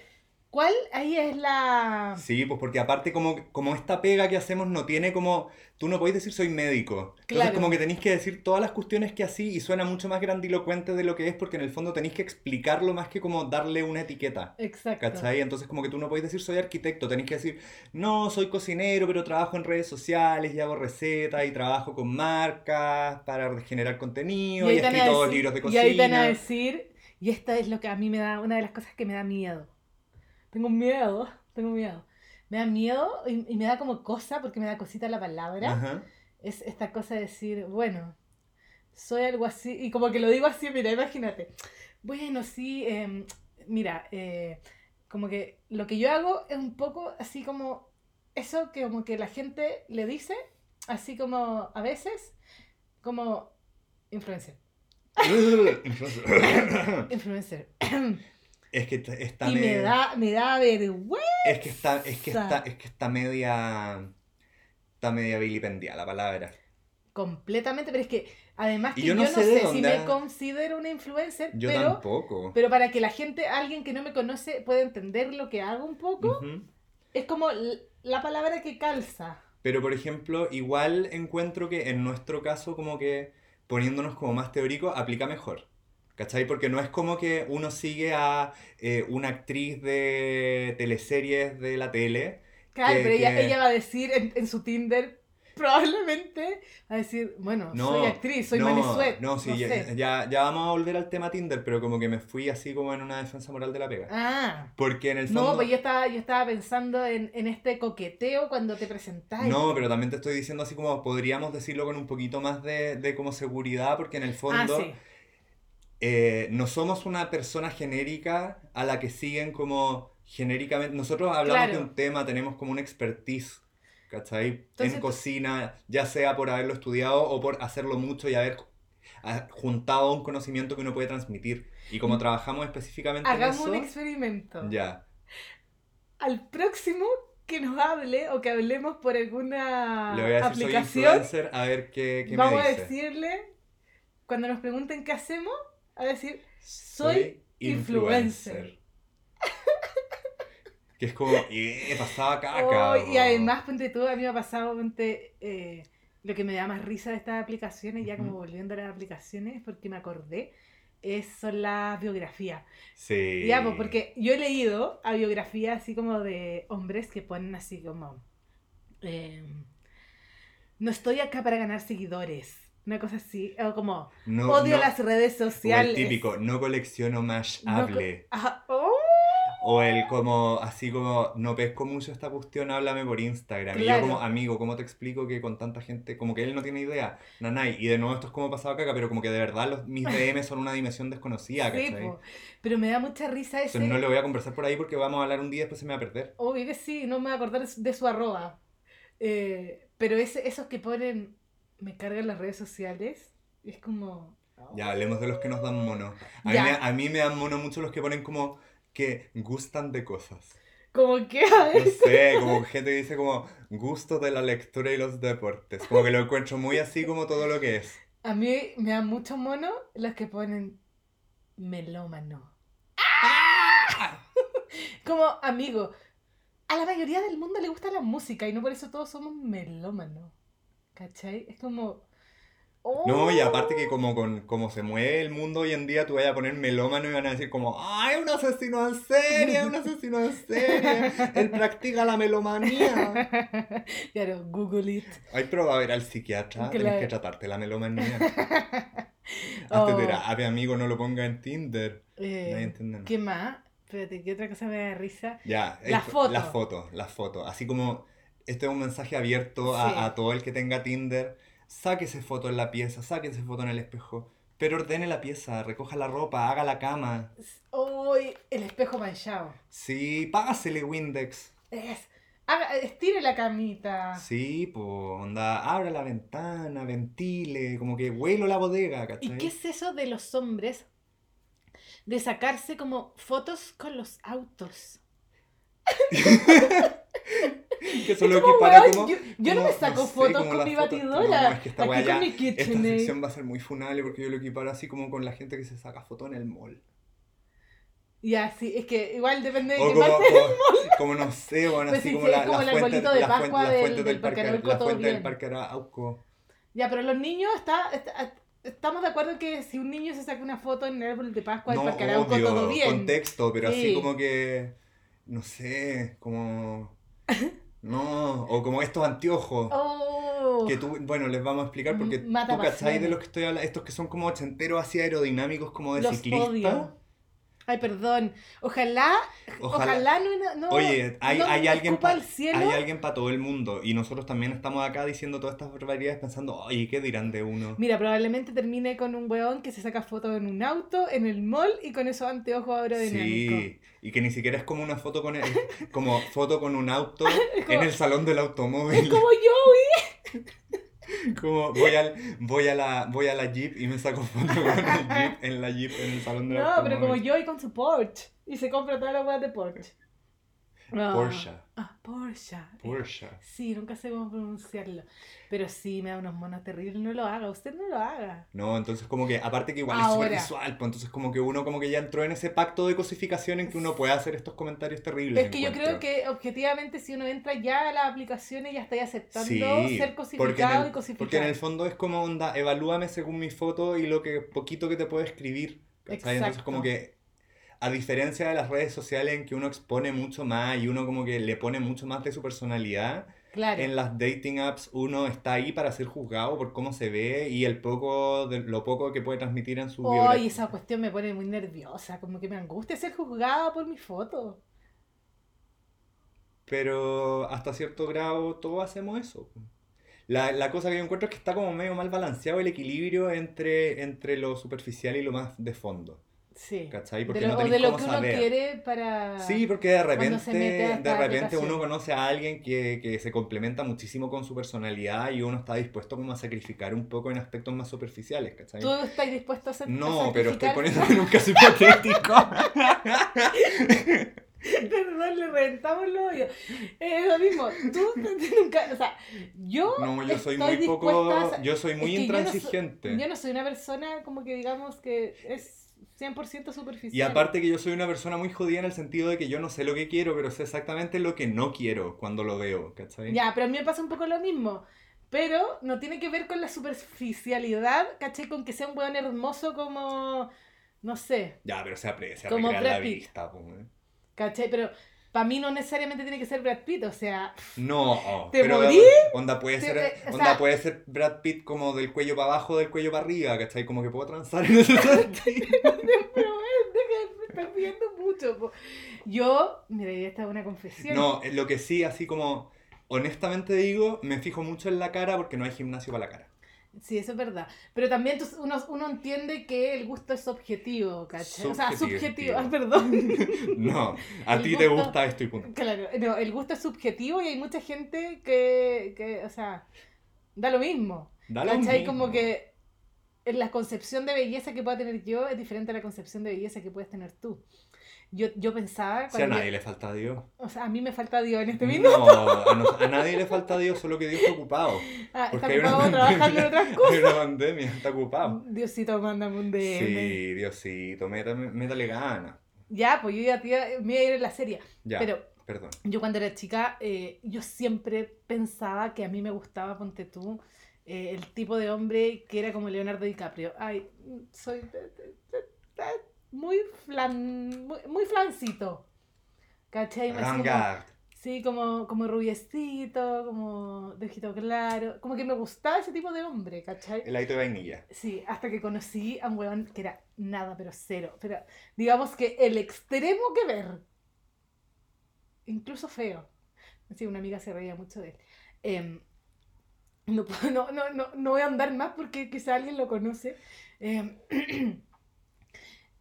¿Cuál ahí es la... Sí, pues porque aparte como, como esta pega que hacemos no tiene como... Tú no podés decir soy médico. Entonces Claro. como que tenéis que decir todas las cuestiones que así y suena mucho más grandilocuente de lo que es porque en el fondo tenéis que explicarlo más que como darle una etiqueta. Exacto. ¿Cachai? Entonces como que tú no podés decir soy arquitecto, tenéis que decir, no, soy cocinero, pero trabajo en redes sociales y hago recetas y trabajo con marcas para generar contenido y, ahí he escrito decir- libros de Y cocina. ahí te van a decir, y esta es lo que a mí me da, una de las cosas que me da miedo. Tengo miedo, tengo miedo. Me da miedo y, y me da como cosa, porque me da cosita la palabra. Ajá. Es esta cosa de decir, bueno, soy algo así, y como que lo digo así, mira, imagínate. Bueno, sí, em, mira, eh, como que lo que yo hago es un poco así como eso que como que la gente le dice, así como a veces, como influencer. Influencer. es que está- y me da, me da vergüenza. Es que está, es que está, es que está media. Está media vilipendiada la palabra. Completamente, pero es que Además que yo yo no sé si me considero una influencer, Yo pero, tampoco. pero para que la gente, alguien que no me conoce, pueda entender lo que hago un poco, es como la palabra que calza. Pero por ejemplo, igual encuentro que en nuestro caso como que poniéndonos como más teórico aplica mejor. ¿Cachai? Porque no es como que uno sigue a eh, una actriz de teleseries de la tele. Claro, Que- pero ella, que- ella va a decir en, en su Tinder, probablemente, va a decir, bueno, No, soy actriz, soy no. No, sí, ya, ya, ya vamos a volver al tema Tinder, pero como que me fui así como en una defensa moral de la pega. Ah, Porque en el fondo... no, pues yo estaba, yo estaba pensando en, en este coqueteo cuando te presentáis. No, pero también te estoy diciendo así como podríamos decirlo con un poquito más de, de como seguridad, porque en el Ah, fondo... sí. Eh, no somos una persona genérica a la que siguen como genéricamente. Nosotros hablamos Claro. de un tema, tenemos como una expertise, ¿cachai? Entonces- en cocina, ya sea por haberlo estudiado o por hacerlo mucho y haber ah, juntado un conocimiento que uno puede transmitir. Y como trabajamos específicamente Mm. Hagamos en un eso, experimento. ya. Al próximo que nos hable o que hablemos por alguna Le voy a decir soy aplicación, influencer a ver qué, qué vamos me a dice. decirle, cuando nos pregunten qué hacemos, a decir, soy influencer. que es como, eh, pasaba caca. Oh, y po". además, ponte tú, a mí me ha pasado, ponte, eh, lo que me da más risa de estas aplicaciones, ya como volviendo a las aplicaciones, porque me acordé, es, son las biografías. Sí. Ya, pues porque yo he leído a biografías así como de hombres que ponen así como, eh, no estoy acá para ganar seguidores, una cosa así, o como, No- odio no- las redes O sociales. el típico, no colecciono más No co- hable. Oh, O el como, así como, no pesco mucho esta cuestión, háblame por Instagram. Y yo como, amigo, ¿cómo te explico que con tanta gente, como que él no tiene idea? Nanay. Y de nuevo esto es como pasado caca, pero como que de verdad los, mis DM son una dimensión desconocida, sí, ¿cachai? po. pero me da mucha risa ese... Entonces no le voy a conversar por ahí porque vamos a hablar un día y después se me va a perder. Obvio que sí, no me voy a acordar de su- de su arroba. Eh, pero ese, esos que ponen, me cargan las redes sociales, es como... Ya, hablemos de los que nos dan mono. A mí, me, a mí me dan mono mucho los que ponen como que gustan de cosas. Como que, a ver, No sé, como gente que dice como gusto de la lectura y los deportes. Como que lo encuentro muy así como todo lo que es. a mí me dan mucho mono los que ponen melómano. Como amigo, a la mayoría del mundo le gusta la música y no por eso todos somos melómanos. ¿Cachai? Es como... oh. No, y aparte que como con como se mueve el mundo hoy en día, tú vayas a poner melómano y van a decir como, ¡ay, un asesino en serie, un asesino en serie! Él practica la melomanía. claro, Google it. Ay, pero va a ver al psiquiatra, Que tienes que tratarte la melomanía. Oh, Hazte terapia, amigo, no lo ponga en Tinder. eh. ¿Qué más? Espérate, ¿qué otra cosa me da risa? Ya, La esto- foto. La foto, la foto. Así como este es un mensaje abierto a, Sí. a todo el que tenga Tinder. Sáquese foto en la pieza, sáquese foto en el espejo. Pero ordene la pieza, recoja la ropa, haga la cama. Uy, el espejo manchado. Sí, pásele Windex. Es, haga- estire la camita. Sí, pues, onda, abra la ventana, ventile, como que huelo la bodega, ¿cachai? ¿Y qué es eso de los hombres de sacarse como fotos con los autos? Que eso lo Como, equipara weón, como- yo, yo no me saco fotos con mi fotos- batidora. No, es que esta Aquí con mi Esta KitchenAid. sección va a ser muy funable porque yo lo equiparo así como con la gente que se saca foto en el mall. Ya, sí, es que igual depende de O qué como, parte. como, como no sé, bueno, Pues así sí, como sí, la, es como la el fuente, arbolito de la fuente- Pascua la del- fuente del del Parque Arauco, la del Arauco. Ya, pero los niños, está, está- estamos de acuerdo que si un niño se saca una foto en el árbol de Pascua del Parque Arauco, obvio, todo bien. contexto, pero así Sí. como que, no sé, como, no, o como estos anteojos. Oh. Que tú, bueno, les vamos a explicar porque mata tú cachai de los que estoy hablando, estos que son como ochenteros así aerodinámicos como de Los ciclista. odio. Ay, perdón. Ojalá, Ojalá- ojalá, no, no. Oye, hay, no hay alguien pa- hay para todo el mundo y nosotros también estamos acá diciendo todas estas barbaridades pensando, oye, ¿qué dirán de uno? Mira, probablemente termine con un weón que se saca fotos en un auto, en el mall y con esos anteojos aerodinámicos. Sí, y que ni siquiera es como una foto con el, como foto con un auto como- en el salón del automóvil. Es como yo, Como voy al voy a la voy a la Jeep y me saco foto con el Jeep en la Jeep en el salón del No, automóvil. pero como yo y con su Porsche. Y se compra todas las weas de Porsche. Ah, Porsche. Ah, Porsche. Porsche. Sí, nunca sé cómo pronunciarlo. Pero sí, me da unos monos terribles. No lo haga, usted no lo haga. No, entonces como que, aparte que igual es súper Ahora. visual, pues entonces como que uno como que ya entró en ese pacto de cosificación en que uno puede hacer estos comentarios terribles. Es que yo encuentro. creo que objetivamente si uno entra ya a las aplicaciones ya está aceptando Sí, ser porque cosificado el, y cosificado. porque en el fondo es como onda, evalúame según mi foto y lo que poquito que te puedo escribir. Entonces como que, a diferencia de las redes sociales en que uno expone mucho más y uno como que le pone mucho más de su personalidad, Claro. en las dating apps uno está ahí para ser juzgado por cómo se ve y el poco de, lo poco que puede transmitir en su Ay, biografía. esa cuestión me pone muy nerviosa, como que me angustia ser juzgada por mi foto. Pero hasta cierto grado todos hacemos eso. La, la cosa que yo encuentro es que está como medio mal balanceado el equilibrio entre, entre lo superficial y lo más de fondo. Sí. ¿Cachai? De Porque lo, no o tenés de lo que uno saber. quiere para... Sí, porque de repente, a de repente uno conoce a alguien que, que se complementa muchísimo con su personalidad y uno está dispuesto como a sacrificar un poco en aspectos más superficiales, ¿cachai? ¿Tú estás dispuesto a hacer No, pero estoy poniéndome en un caso hipotético. Perdón, le reventamos los hoyos. Es lo mismo. Tú nunca... O sea, yo No, yo soy muy poco, a- yo soy muy que yo no soy- intransigente. Yo no soy una persona como que digamos que es 100% superficial. Y aparte que yo soy una persona muy jodida en el sentido de que yo no sé lo que quiero, pero sé exactamente lo que no quiero cuando lo veo, ¿cachai? Ya, pero a mí me pasa un poco lo mismo. Pero no tiene que ver con la superficialidad, ¿cachai? Con que sea un weón hermoso como, no sé, Ya, pero se aprecia Como la vista, pues, ¿eh? ¿cachai? Pero para mí no necesariamente tiene que ser Brad Pitt, o sea, No, ¿Te pero morí? onda puede Te- ser, onda sea- puede ser Brad Pitt como del cuello para abajo, del cuello para arriba, ¿cachai? Como que puedo transar en ese sentido. estás pidiendo mucho. po. Yo, mira, esta es una confesión. No, eh, lo que sí, así como honestamente digo, me fijo mucho en la cara porque no hay gimnasio para la cara. Sí, eso es verdad. Pero también tú- uno, uno entiende que el gusto es objetivo, ¿cachai? O sea, Subjetivo, ah, perdón. No, a El ti te gusta esto y punto. Claro, no, el gusto es subjetivo y hay mucha gente que, que o sea, da lo mismo. Da lo ¿Cachai? mismo. Como que la concepción de belleza que pueda tener yo es diferente a la concepción de belleza que puedes tener tú. Yo, yo pensaba Si a nadie yo- le falta a Dios. o sea, a mí me falta Dios en este minuto. No, a, nadie le falta a Dios, solo que Dios está ocupado. Ah, Porque está hay una, ocupado trabajando en otras hay cosas. una pandemia, está ocupado. Diosito, mándame un DM. Sí, Diosito, métame- métale ganas. Ya, pues yo ya me iba a ir en la serie. Ya, Pero perdón. yo cuando era chica, eh, yo siempre pensaba que a mí me gustaba, ponte tú, eh, el tipo de hombre que era como Leonardo DiCaprio. Ay, soy muy flan, muy, muy flancito. ¿Cachai? Como-. Sí, como, como rubiecito, como de ojito claro. Como que me gustaba ese tipo de hombre, ¿cachai? El aito de vainilla. Sí, hasta que conocí a un weón que era nada, pero cero. Pero digamos que el extremo que ver. Incluso feo. Sí, una amiga se reía mucho de él. Em, no, no, no, no, no voy a andar más porque quizá alguien lo conoce. Em,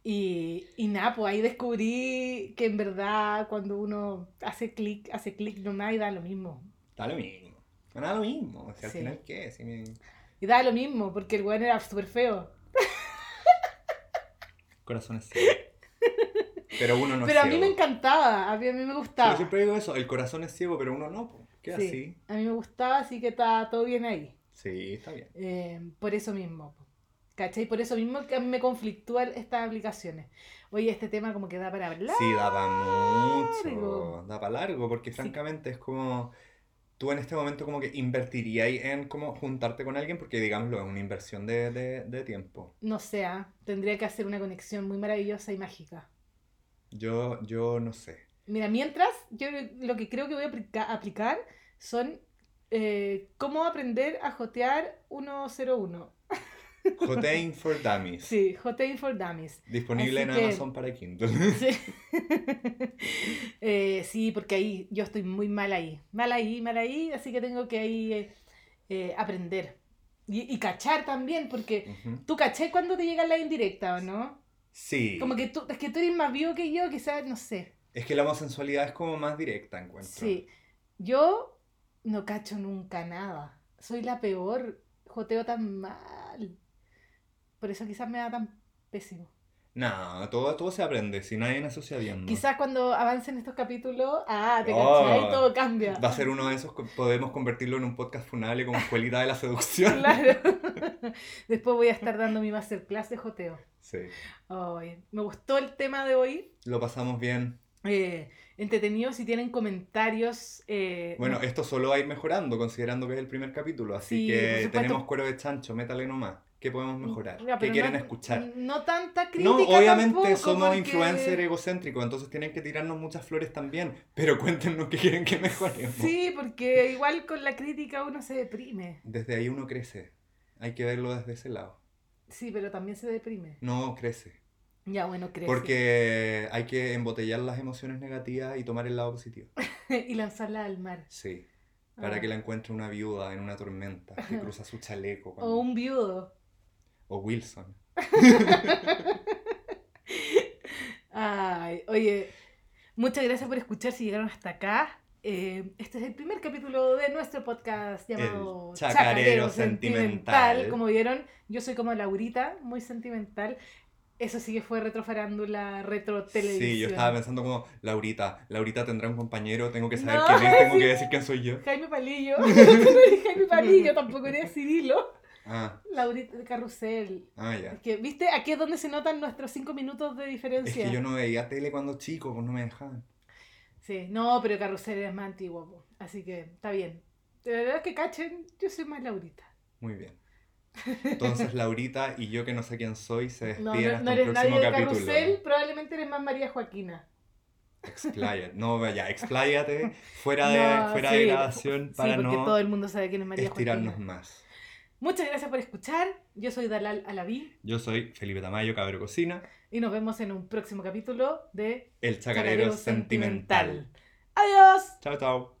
y, y nada, pues ahí descubrí que en verdad cuando uno hace clic, hace clic nomás y da lo mismo. Da lo mismo. No da lo mismo. O sea, al final, ¿qué? Si me- Y da lo mismo porque el weón era súper feo. Corazón es ciego. Pero uno no Pero es a mí me encantaba, a mí, a mí me gustaba. yo siempre digo eso, el corazón es ciego, pero uno no. ¿Qué Sí. así? A mí me gustaba, así que está todo bien ahí. Sí, está bien. Eh, por eso mismo. ¿Cachai? Por eso mismo que a mí me conflictúan estas aplicaciones. Oye, este tema como que da para hablar. Sí, da para mucho, da para largo, porque Sí. francamente es como, tú en este momento como que invertirías en como juntarte con alguien, porque digámoslo, es una inversión de, de, de tiempo. No sé, ah, tendría que hacer una conexión muy maravillosa y mágica. Yo, yo no sé. Mira, mientras, yo lo que creo que voy a aplica- aplicar son eh, cómo aprender a jotear 101. Jotein for Dummies, Sí, joteing for dummies. disponible Así en que- Amazon para Kindle. Sí. Eh, sí, porque ahí yo estoy muy mal ahí. Mal ahí, mal ahí, así que tengo que ahí eh, eh, aprender. Y, y cachar también, porque tú caché cuando te llega la indirecta, ¿o no? Sí, Como que tú, es que tú eres más vivo que yo, quizás, no sé. es que la homosensualidad es como más directa, encuentro. Sí. Yo no cacho nunca nada. Soy la peor. Joteo tan mal. Por eso quizás me da tan pésimo. No, todo, todo se aprende, si nadie nació sabiendo. Quizás cuando avancen estos capítulos, ah, te Oh. cachai, todo cambia. Va a ser uno de esos podemos convertirlo en un podcast funable como escuelita de la seducción. Claro. Después voy a estar dando mi masterclass de joteo. Sí. Me gustó el tema de hoy. Lo pasamos bien. Eh, entretenido, si tienen comentarios. eh, Bueno, no- esto solo va a ir mejorando, considerando que es el primer capítulo. Así Sí, que tenemos cuero de chancho, métale nomás. ¿Qué podemos mejorar? Ya, ¿Qué pero quieren no- escuchar? No tanta crítica. No, obviamente tampoco, somos porque- influencers egocéntricos, entonces tienen que tirarnos muchas flores también. Pero cuéntenos qué quieren que mejoremos. Sí, porque igual con la crítica uno se deprime. Desde ahí uno crece. Hay que verlo desde ese lado. Sí, pero también se deprime. No crece. Ya, bueno, crece. Porque hay que embotellar las emociones negativas y tomar el lado positivo. y lanzarla al mar. Sí. Para Ah. que la encuentre una viuda en una tormenta que cruza su chaleco. O un viudo. O Wilson. Ay, oye, muchas gracias por escuchar si llegaron hasta acá. Eh, este es el primer capítulo de nuestro podcast llamado El Chacarero Sentimental. Como vieron, yo soy como Laurita, muy sentimental. Eso sí que fue retrofarándula, retro televisión. Sí, yo estaba pensando como, Laurita, Laurita tendrá un compañero, tengo que saber No, quién es, tengo sí. que decir quién soy yo. Jaime Palillo. Jaime Palillo, tampoco eres Cirilo. Ah, Laurita de Carrusel. ah, ya. Es que, ¿viste? Aquí es donde se notan nuestros cinco minutos de Es diferencia. que yo no veía tele cuando chico, pues no me dejaban. Sí, no, pero Carrusel es más antiguo, así que está bien. De verdad que cachen, yo soy más Laurita. Muy bien. Entonces Laurita y yo que no sé quién soy se despiden No, no, hasta no el nadie próximo de capítulo. Carrusel, probablemente eres más María Joaquina. Expláyate. No, vaya, expláyate fuera de, No, fuera sí, de grabación para sí, porque no todo el mundo sabe quién es María estirarnos Joaquina. más. Muchas gracias por escuchar. Yo soy Dalal Alaví Yo soy Felipe Tamayo, Cabro Cocina, y nos vemos en un próximo capítulo de el chacarero, sentimental. Adiós. Chao, chao.